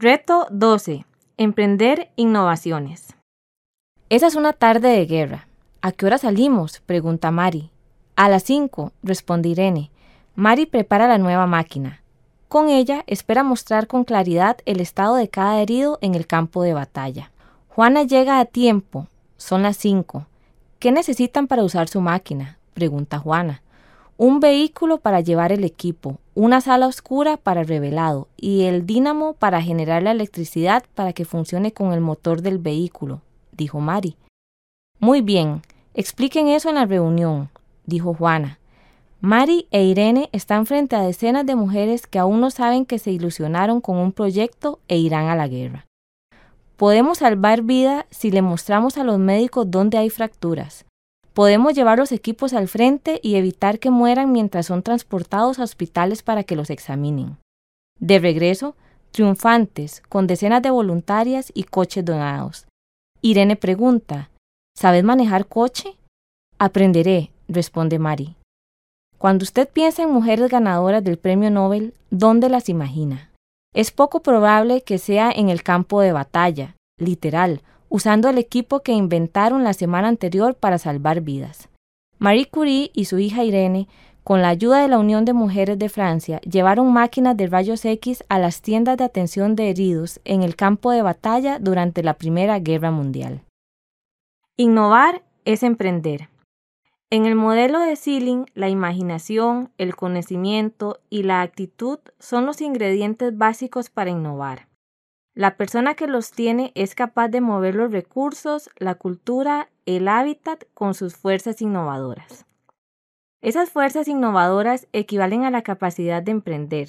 Reto 12. Emprender innovaciones. Esa es una tarde de guerra. ¿A qué hora salimos? pregunta Mari. A las 5, responde Irene. Mari prepara la nueva máquina. Con ella espera mostrar con claridad el estado de cada herido en el campo de batalla. Juana llega a tiempo. Son las 5. ¿Qué necesitan para usar su máquina? pregunta Juana un vehículo para llevar el equipo, una sala oscura para el revelado y el dínamo para generar la electricidad para que funcione con el motor del vehículo, dijo Mari. Muy bien, expliquen eso en la reunión, dijo Juana. Mari e Irene están frente a decenas de mujeres que aún no saben que se ilusionaron con un proyecto e irán a la guerra. Podemos salvar vida si le mostramos a los médicos dónde hay fracturas, Podemos llevar los equipos al frente y evitar que mueran mientras son transportados a hospitales para que los examinen. De regreso, triunfantes, con decenas de voluntarias y coches donados. Irene pregunta, ¿Sabes manejar coche? Aprenderé, responde Mari. Cuando usted piensa en mujeres ganadoras del premio Nobel, ¿dónde las imagina? Es poco probable que sea en el campo de batalla, literal, usando el equipo que inventaron la semana anterior para salvar vidas. Marie Curie y su hija Irene, con la ayuda de la Unión de Mujeres de Francia, llevaron máquinas de rayos X a las tiendas de atención de heridos en el campo de batalla durante la Primera Guerra Mundial. Innovar es emprender. En el modelo de Sealing, la imaginación, el conocimiento y la actitud son los ingredientes básicos para innovar. La persona que los tiene es capaz de mover los recursos, la cultura, el hábitat con sus fuerzas innovadoras. Esas fuerzas innovadoras equivalen a la capacidad de emprender.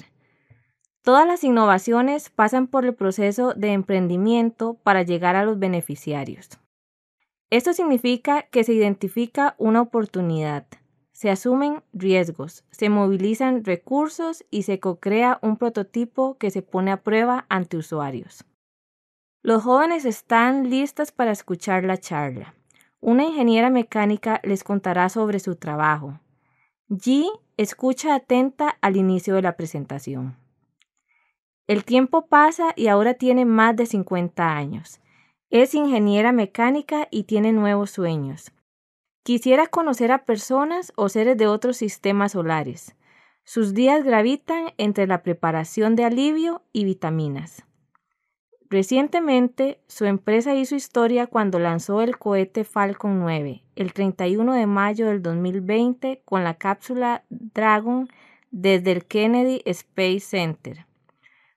Todas las innovaciones pasan por el proceso de emprendimiento para llegar a los beneficiarios. Esto significa que se identifica una oportunidad, se asumen riesgos, se movilizan recursos y se co-crea un prototipo que se pone a prueba ante usuarios. Los jóvenes están listos para escuchar la charla. Una ingeniera mecánica les contará sobre su trabajo. G escucha atenta al inicio de la presentación. El tiempo pasa y ahora tiene más de 50 años. Es ingeniera mecánica y tiene nuevos sueños. Quisiera conocer a personas o seres de otros sistemas solares. Sus días gravitan entre la preparación de alivio y vitaminas. Recientemente, su empresa hizo historia cuando lanzó el cohete Falcon 9, el 31 de mayo del 2020, con la cápsula Dragon desde el Kennedy Space Center,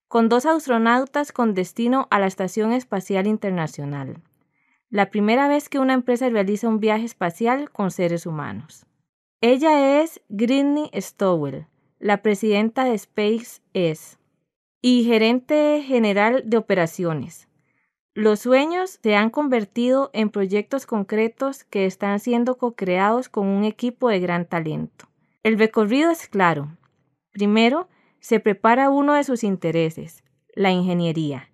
con dos astronautas con destino a la Estación Espacial Internacional la primera vez que una empresa realiza un viaje espacial con seres humanos. Ella es Gridney Stowell, la presidenta de SpaceX y gerente general de operaciones. Los sueños se han convertido en proyectos concretos que están siendo co-creados con un equipo de gran talento. El recorrido es claro. Primero, se prepara uno de sus intereses, la ingeniería.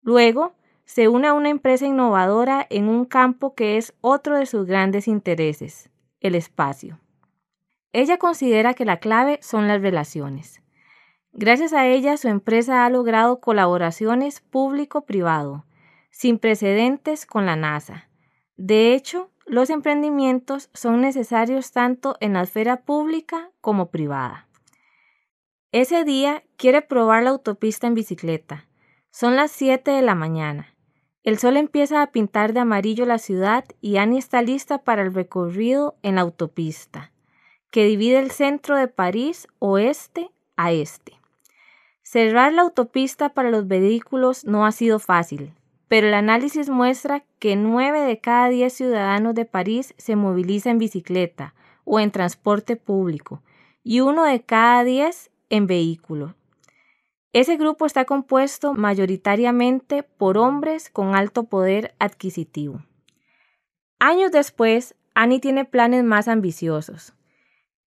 Luego, se une a una empresa innovadora en un campo que es otro de sus grandes intereses, el espacio. Ella considera que la clave son las relaciones. Gracias a ella, su empresa ha logrado colaboraciones público-privado, sin precedentes con la NASA. De hecho, los emprendimientos son necesarios tanto en la esfera pública como privada. Ese día quiere probar la autopista en bicicleta. Son las 7 de la mañana. El sol empieza a pintar de amarillo la ciudad y Annie está lista para el recorrido en la autopista, que divide el centro de París oeste a este. Cerrar la autopista para los vehículos no ha sido fácil, pero el análisis muestra que 9 de cada 10 ciudadanos de París se moviliza en bicicleta o en transporte público y uno de cada 10 en vehículo. Ese grupo está compuesto mayoritariamente por hombres con alto poder adquisitivo. Años después, Annie tiene planes más ambiciosos.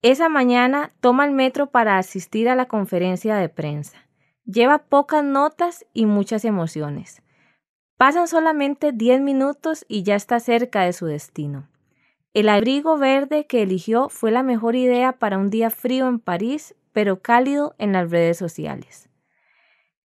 Esa mañana toma el metro para asistir a la conferencia de prensa. Lleva pocas notas y muchas emociones. Pasan solamente 10 minutos y ya está cerca de su destino. El abrigo verde que eligió fue la mejor idea para un día frío en París, pero cálido en las redes sociales.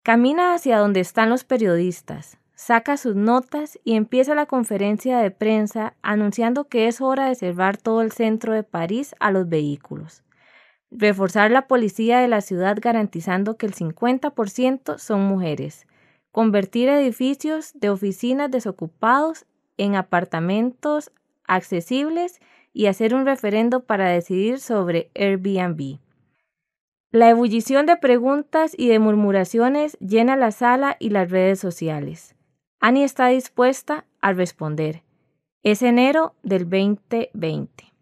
Camina hacia donde están los periodistas, saca sus notas y empieza la conferencia de prensa anunciando que es hora de cerrar todo el centro de París a los vehículos, reforzar la policía de la ciudad garantizando que el 50% son mujeres, convertir edificios de oficinas desocupados en apartamentos accesibles y hacer un referendo para decidir sobre Airbnb. La ebullición de preguntas y de murmuraciones llena la sala y las redes sociales. Annie está dispuesta a responder. Es enero del 2020.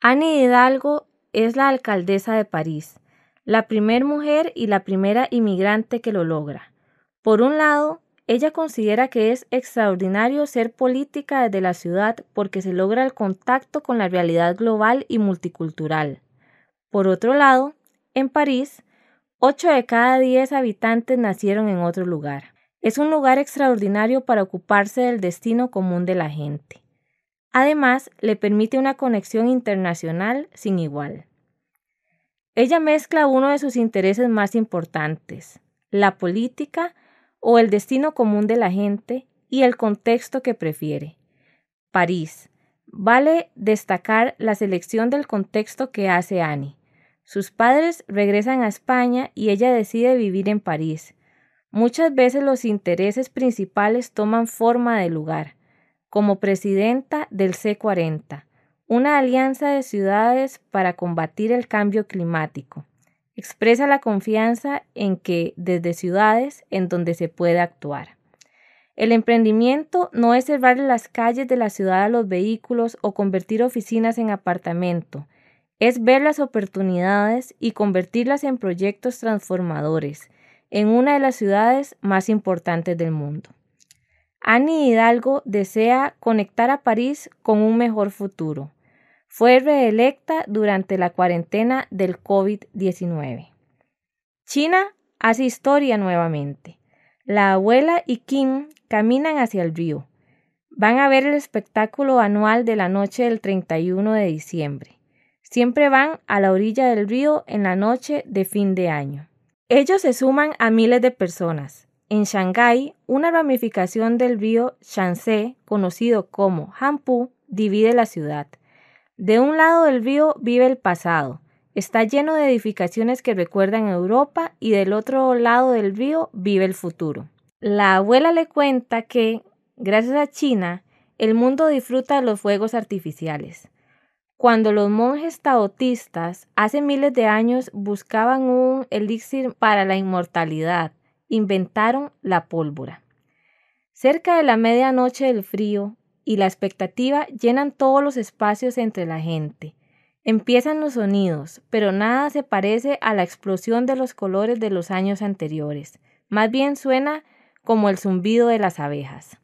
Annie Hidalgo es la alcaldesa de París, la primer mujer y la primera inmigrante que lo logra. Por un lado, ella considera que es extraordinario ser política desde la ciudad porque se logra el contacto con la realidad global y multicultural. Por otro lado, en París, 8 de cada 10 habitantes nacieron en otro lugar. Es un lugar extraordinario para ocuparse del destino común de la gente. Además, le permite una conexión internacional sin igual. Ella mezcla uno de sus intereses más importantes, la política o el destino común de la gente y el contexto que prefiere. París. Vale destacar la selección del contexto que hace Annie. Sus padres regresan a España y ella decide vivir en París. Muchas veces los intereses principales toman forma de lugar, como presidenta del C40, una alianza de ciudades para combatir el cambio climático. Expresa la confianza en que desde ciudades en donde se puede actuar. El emprendimiento no es cerrar las calles de la ciudad a los vehículos o convertir oficinas en apartamento, es ver las oportunidades y convertirlas en proyectos transformadores en una de las ciudades más importantes del mundo. Annie Hidalgo desea conectar a París con un mejor futuro, fue reelecta durante la cuarentena del COVID-19. China hace historia nuevamente. La abuela y Kim caminan hacia el río. Van a ver el espectáculo anual de la noche del 31 de diciembre. Siempre van a la orilla del río en la noche de fin de año. Ellos se suman a miles de personas. En Shanghái, una ramificación del río Shanxi, conocido como Hanpu, divide la ciudad. De un lado del río vive el pasado. Está lleno de edificaciones que recuerdan Europa y del otro lado del río vive el futuro. La abuela le cuenta que, gracias a China, el mundo disfruta de los fuegos artificiales. Cuando los monjes taotistas hace miles de años buscaban un elixir para la inmortalidad, inventaron la pólvora. Cerca de la medianoche del frío, y la expectativa llenan todos los espacios entre la gente. Empiezan los sonidos, pero nada se parece a la explosión de los colores de los años anteriores. Más bien suena como el zumbido de las abejas.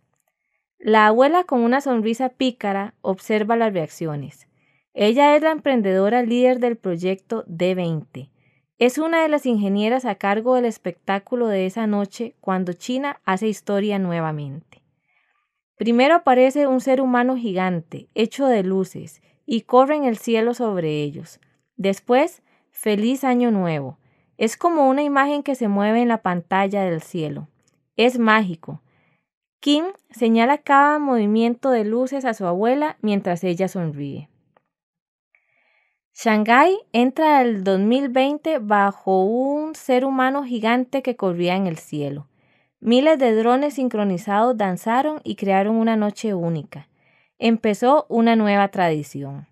La abuela con una sonrisa pícara observa las reacciones. Ella es la emprendedora líder del proyecto D20. Es una de las ingenieras a cargo del espectáculo de esa noche cuando China hace historia nuevamente. Primero aparece un ser humano gigante, hecho de luces, y corre en el cielo sobre ellos. Después, feliz año nuevo. Es como una imagen que se mueve en la pantalla del cielo. Es mágico. Kim señala cada movimiento de luces a su abuela mientras ella sonríe. Shanghái entra al 2020 bajo un ser humano gigante que corría en el cielo. Miles de drones sincronizados danzaron y crearon una noche única. Empezó una nueva tradición.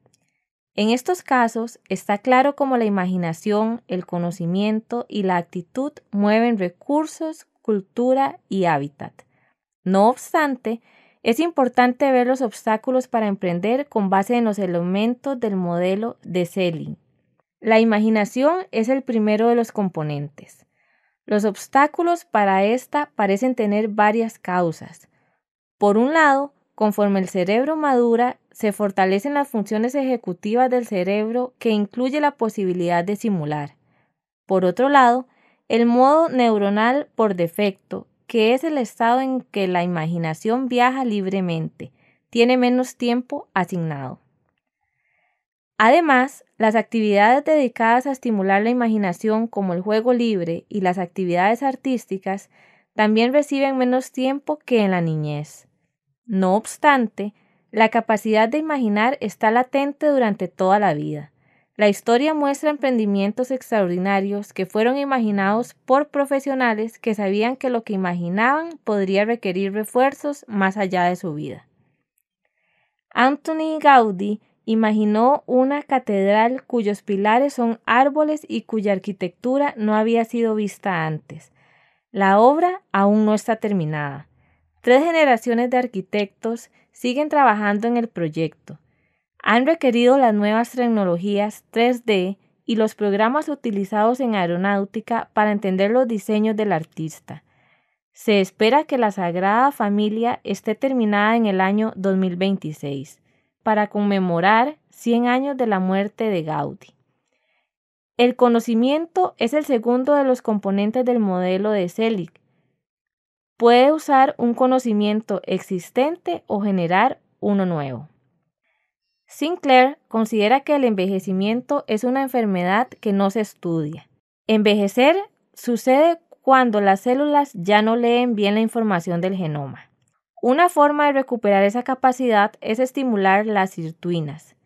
En estos casos está claro cómo la imaginación, el conocimiento y la actitud mueven recursos, cultura y hábitat. No obstante, es importante ver los obstáculos para emprender con base en los elementos del modelo de Selling. La imaginación es el primero de los componentes. Los obstáculos para esta parecen tener varias causas. Por un lado, conforme el cerebro madura, se fortalecen las funciones ejecutivas del cerebro que incluye la posibilidad de simular. Por otro lado, el modo neuronal por defecto, que es el estado en que la imaginación viaja libremente, tiene menos tiempo asignado. Además, las actividades dedicadas a estimular la imaginación como el juego libre y las actividades artísticas también reciben menos tiempo que en la niñez. No obstante, la capacidad de imaginar está latente durante toda la vida. La historia muestra emprendimientos extraordinarios que fueron imaginados por profesionales que sabían que lo que imaginaban podría requerir refuerzos más allá de su vida. Anthony Gaudí imaginó una catedral cuyos pilares son árboles y cuya arquitectura no había sido vista antes. La obra aún no está terminada. Tres generaciones de arquitectos siguen trabajando en el proyecto han requerido las nuevas tecnologías 3D y los programas utilizados en aeronáutica para entender los diseños del artista. Se espera que la Sagrada Familia esté terminada en el año 2026, para conmemorar 100 años de la muerte de Gaudí. El conocimiento es el segundo de los componentes del modelo de Selig. Puede usar un conocimiento existente o generar uno nuevo. Sinclair considera que el envejecimiento es una enfermedad que no se estudia. Envejecer sucede cuando las células ya no leen bien la información del genoma. Una forma de recuperar esa capacidad es estimular las sirtuinas,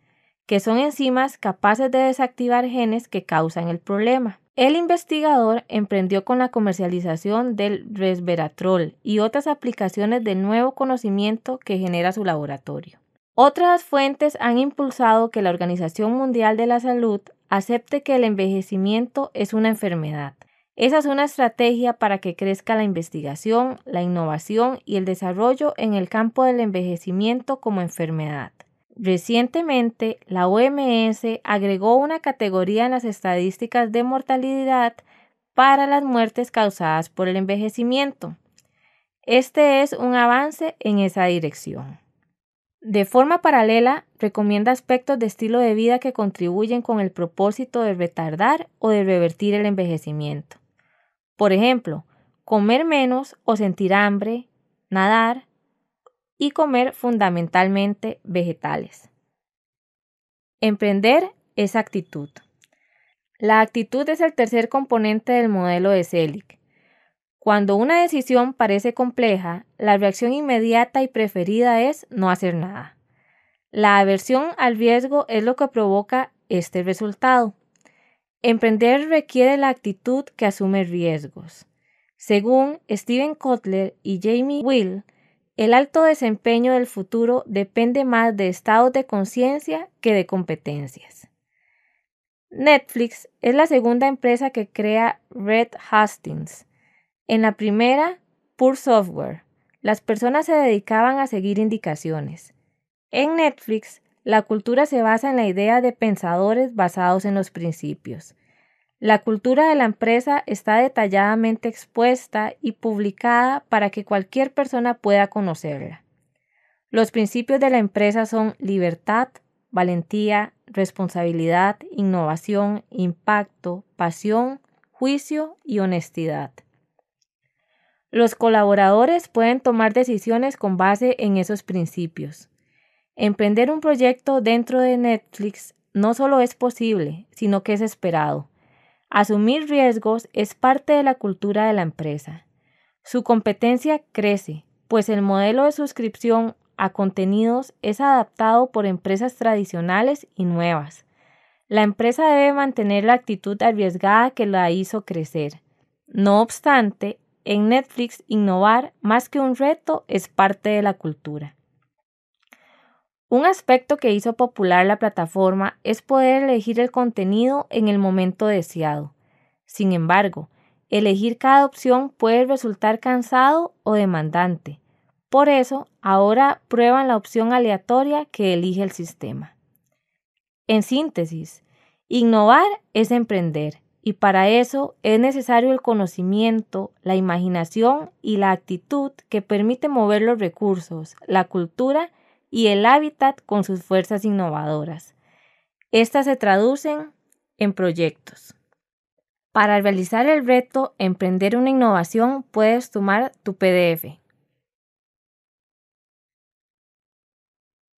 que son enzimas capaces de desactivar genes que causan el problema. El investigador emprendió con la comercialización del resveratrol y otras aplicaciones del nuevo conocimiento que genera su laboratorio. Otras fuentes han impulsado que la Organización Mundial de la Salud acepte que el envejecimiento es una enfermedad. Esa es una estrategia para que crezca la investigación, la innovación y el desarrollo en el campo del envejecimiento como enfermedad. Recientemente, la OMS agregó una categoría en las estadísticas de mortalidad para las muertes causadas por el envejecimiento. Este es un avance en esa dirección. De forma paralela, recomienda aspectos de estilo de vida que contribuyen con el propósito de retardar o de revertir el envejecimiento. Por ejemplo, comer menos o sentir hambre, nadar y comer fundamentalmente vegetales. Emprender es actitud. La actitud es el tercer componente del modelo de Selig. Cuando una decisión parece compleja, la reacción inmediata y preferida es no hacer nada. La aversión al riesgo es lo que provoca este resultado. Emprender requiere la actitud que asume riesgos. Según Steven Kotler y Jamie Will, el alto desempeño del futuro depende más de estados de conciencia que de competencias. Netflix es la segunda empresa que crea Red Hastings, en la primera, Pure Software, las personas se dedicaban a seguir indicaciones. En Netflix, la cultura se basa en la idea de pensadores basados en los principios. La cultura de la empresa está detalladamente expuesta y publicada para que cualquier persona pueda conocerla. Los principios de la empresa son libertad, valentía, responsabilidad, innovación, impacto, pasión, juicio y honestidad. Los colaboradores pueden tomar decisiones con base en esos principios. Emprender un proyecto dentro de Netflix no solo es posible, sino que es esperado. Asumir riesgos es parte de la cultura de la empresa. Su competencia crece, pues el modelo de suscripción a contenidos es adaptado por empresas tradicionales y nuevas. La empresa debe mantener la actitud arriesgada que la hizo crecer. No obstante, en Netflix, innovar, más que un reto, es parte de la cultura. Un aspecto que hizo popular la plataforma es poder elegir el contenido en el momento deseado. Sin embargo, elegir cada opción puede resultar cansado o demandante. Por eso, ahora prueban la opción aleatoria que elige el sistema. En síntesis, innovar es emprender y para eso es necesario el conocimiento, la imaginación y la actitud que permite mover los recursos, la cultura y el hábitat con sus fuerzas innovadoras. Estas se traducen en proyectos. Para realizar el reto Emprender una innovación puedes tomar tu PDF